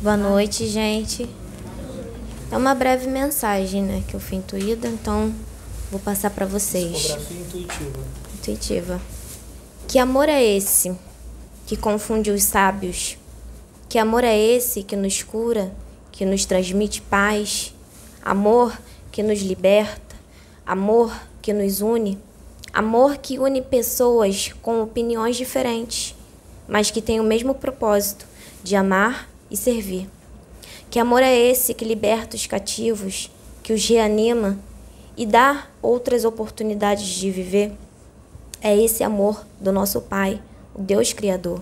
Boa noite, gente. É uma breve mensagem, né, que eu fui intuída, então vou passar para vocês. Psicografia intuitiva. Intuitiva. Que amor é esse que confunde os sábios? Que amor é esse que nos cura, que nos transmite paz? Amor que nos liberta, amor que nos une, amor que une pessoas com opiniões diferentes, mas que tem o mesmo propósito de amar e servir. Que amor é esse que liberta os cativos, que os reanima e dá outras oportunidades de viver? É esse amor do nosso Pai, o Deus Criador.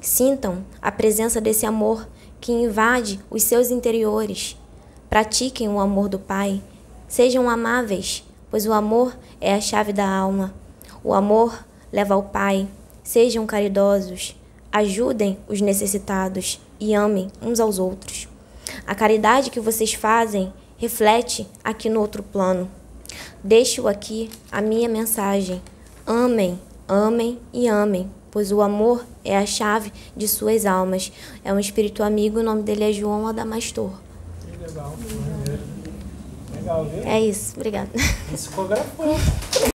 Sintam a presença desse amor que invade os seus interiores. Pratiquem o amor do Pai. Sejam amáveis, pois o amor é a chave da alma. O amor leva ao Pai. Sejam caridosos. Ajudem os necessitados e amem uns aos outros. A caridade que vocês fazem reflete aqui no outro plano. Deixo aqui a minha mensagem. Amem, amem e amem, pois o amor é a chave de suas almas. É um espírito amigo, o nome dele é João Adamastor. Legal. Legal, viu? É isso, obrigada. Psicografou.